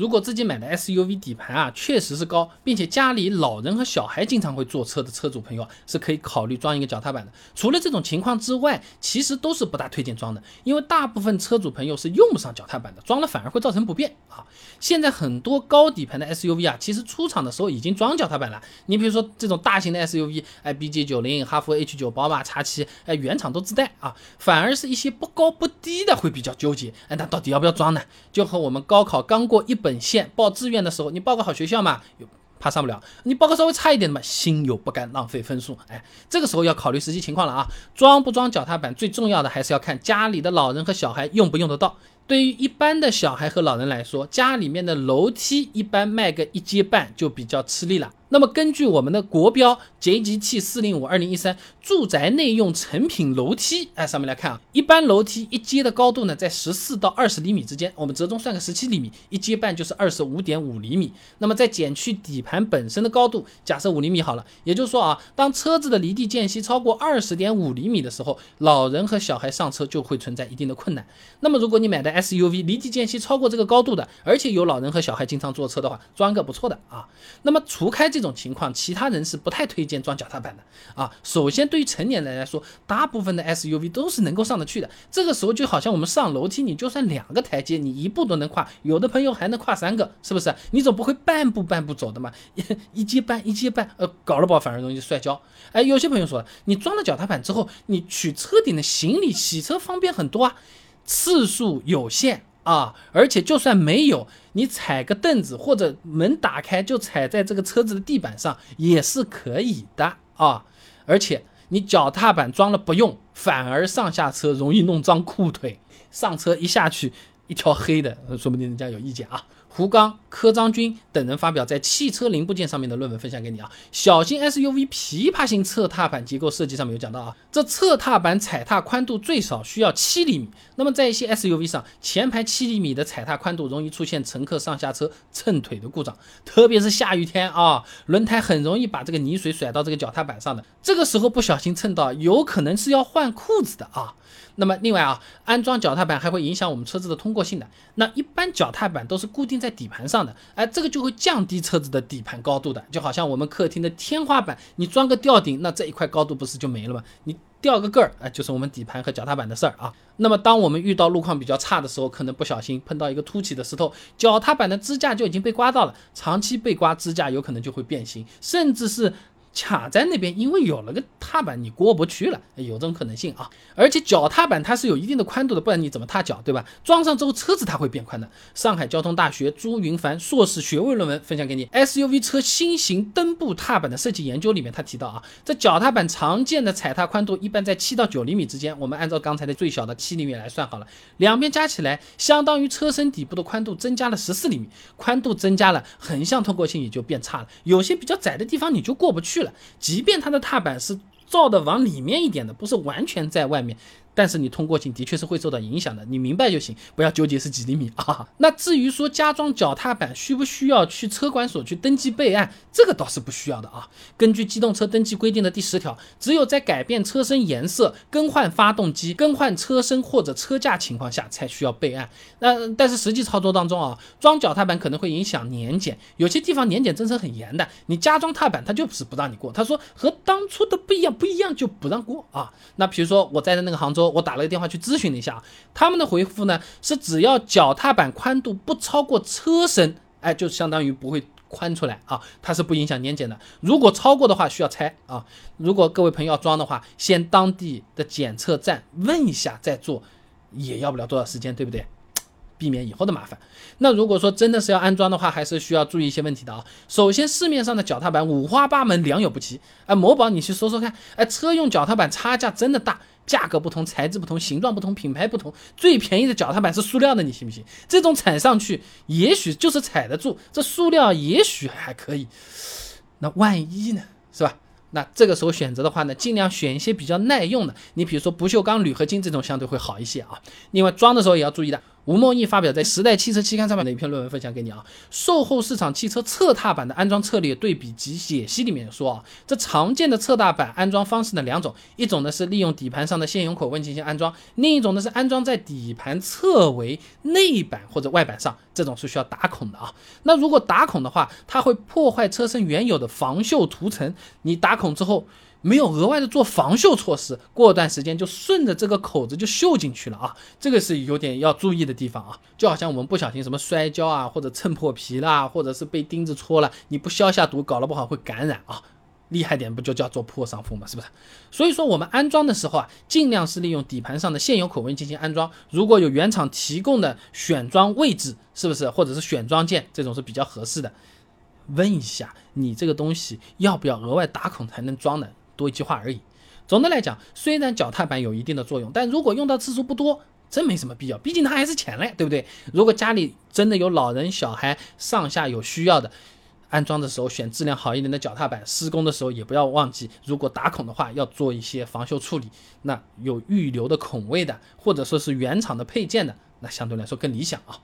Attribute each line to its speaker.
Speaker 1: 如果自己买的 SUV 底盘啊确实是高，并且家里老人和小孩经常会坐车的车主朋友，是可以考虑装一个脚踏板的。除了这种情况之外，其实都是不大推荐装的，因为大部分车主朋友是用不上脚踏板的，装了反而会造成不便啊。现在很多高底盘的 SUV 啊，其实出厂的时候已经装脚踏板了。你比如说这种大型的 SUV，哎，BJ 九零、哈弗 H 九、宝马 X 七，哎，原厂都自带啊。反而是一些不高不低的会比较纠结，哎，那到底要不要装呢？就和我们高考刚过一本本线报志愿的时候，你报个好学校嘛，又怕上不了；你报个稍微差一点的嘛，心有不甘，浪费分数。哎，这个时候要考虑实际情况了啊。装不装脚踏板，最重要的还是要看家里的老人和小孩用不用得到。对于一般的小孩和老人来说，家里面的楼梯一般迈个一阶半就比较吃力了。那么根据我们的国标 JGT 四零五二零一三住宅内用成品楼梯，哎，上面来看啊，一般楼梯一阶的高度呢在十四到二十厘米之间，我们折中算个十七厘米，一阶半就是二十五点五厘米。那么再减去底盘本身的高度，假设五厘米好了，也就是说啊，当车子的离地间隙超过二十点五厘米的时候，老人和小孩上车就会存在一定的困难。那么如果你买的 SUV 离地间隙超过这个高度的，而且有老人和小孩经常坐车的话，装个不错的啊。那么除开这种情况，其他人是不太推荐装脚踏板的啊。首先，对于成年人来说，大部分的 SUV 都是能够上得去的。这个时候就好像我们上楼梯，你就算两个台阶，你一步都能跨，有的朋友还能跨三个，是不是？你总不会半步半步走的嘛？一 阶半一阶半，呃，搞了吧，反而容易摔跤。哎，有些朋友说，你装了脚踏板之后，你取车顶的行李洗车方便很多啊，次数有限。啊，而且就算没有，你踩个凳子或者门打开就踩在这个车子的地板上也是可以的啊。而且你脚踏板装了不用，反而上下车容易弄脏裤腿，上车一下去一条黑的，说不定人家有意见啊。胡刚、柯章军等人发表在汽车零部件上面的论文分享给你啊。小型 SUV 琵琶型侧踏板结构设计上面有讲到啊，这侧踏板踩踏宽度最少需要七厘米。那么在一些 SUV 上，前排七厘米的踩踏宽度容易出现乘客上下车蹭腿的故障，特别是下雨天啊，轮胎很容易把这个泥水甩到这个脚踏板上的，这个时候不小心蹭到，有可能是要换裤子的啊。那么另外啊，安装脚踏板还会影响我们车子的通过性的。那一般脚踏板都是固定在底盘上的，哎，这个就会降低车子的底盘高度的。就好像我们客厅的天花板，你装个吊顶，那这一块高度不是就没了吗？你吊个个儿，哎，就是我们底盘和脚踏板的事儿啊。那么当我们遇到路况比较差的时候，可能不小心碰到一个凸起的石头，脚踏板的支架就已经被刮到了，长期被刮，支架有可能就会变形，甚至是。卡在那边，因为有了个踏板，你过不去了，有这种可能性啊。而且脚踏板它是有一定的宽度的，不然你怎么踏脚，对吧？装上之后车子它会变宽的。上海交通大学朱云凡硕士学位论文分享给你，SUV 车新型蹬部踏板的设计研究里面，他提到啊，这脚踏板常见的踩踏宽度一般在七到九厘米之间。我们按照刚才的最小的七厘米来算好了，两边加起来相当于车身底部的宽度增加了十四厘米，宽度增加了，横向通过性也就变差了。有些比较窄的地方你就过不去。即便它的踏板是造的往里面一点的，不是完全在外面。但是你通过性的确是会受到影响的，你明白就行，不要纠结是几厘米 啊。那至于说加装脚踏板需不需要去车管所去登记备案，这个倒是不需要的啊。根据机动车登记规定的第十条，只有在改变车身颜色、更换发动机、更换车身或者车架情况下才需要备案。那但是实际操作当中啊，装脚踏板可能会影响年检，有些地方年检政策很严的，你加装踏板他就是不让你过，他说和当初的不一样，不一样就不让过啊。那比如说我在的那个杭州。我打了个电话去咨询了一下，他们的回复呢是只要脚踏板宽度不超过车身，哎，就相当于不会宽出来啊，它是不影响年检的。如果超过的话，需要拆啊。如果各位朋友要装的话，先当地的检测站问一下再做，也要不了多少时间，对不对？避免以后的麻烦。那如果说真的是要安装的话，还是需要注意一些问题的啊。首先，市面上的脚踏板五花八门，良莠不齐。哎，某宝你去搜搜看，哎，车用脚踏板差价真的大，价格不同，材质不同，形状不同，品牌不同。最便宜的脚踏板是塑料的，你信不信？这种踩上去也许就是踩得住，这塑料也许还可以。那万一呢？是吧？那这个时候选择的话呢，尽量选一些比较耐用的。你比如说不锈钢、铝合金这种相对会好一些啊。另外装的时候也要注意的。吴梦义发表在《时代汽车期刊》上面的一篇论文分享给你啊。售后市场汽车侧踏板的安装策略对比及解析里面说啊，这常见的侧踏板安装方式呢两种，一种呢是利用底盘上的现有口问进行安装，另一种呢是安装在底盘侧围内板或者外板上，这种是需要打孔的啊。那如果打孔的话，它会破坏车身原有的防锈涂层，你打孔之后。没有额外的做防锈措施，过段时间就顺着这个口子就锈进去了啊，这个是有点要注意的地方啊。就好像我们不小心什么摔跤啊，或者蹭破皮啦，或者是被钉子戳了，你不消下毒，搞了不好会感染啊。厉害点不就叫做破伤风嘛，是不是？所以说我们安装的时候啊，尽量是利用底盘上的现有口位进行安装。如果有原厂提供的选装位置，是不是或者是选装件，这种是比较合适的。问一下你这个东西要不要额外打孔才能装的？多一句话而已。总的来讲，虽然脚踏板有一定的作用，但如果用到次数不多，真没什么必要。毕竟它还是钱嘞，对不对？如果家里真的有老人、小孩上下有需要的，安装的时候选质量好一点的脚踏板，施工的时候也不要忘记，如果打孔的话，要做一些防锈处理。那有预留的孔位的，或者说是原厂的配件的，那相对来说更理想啊。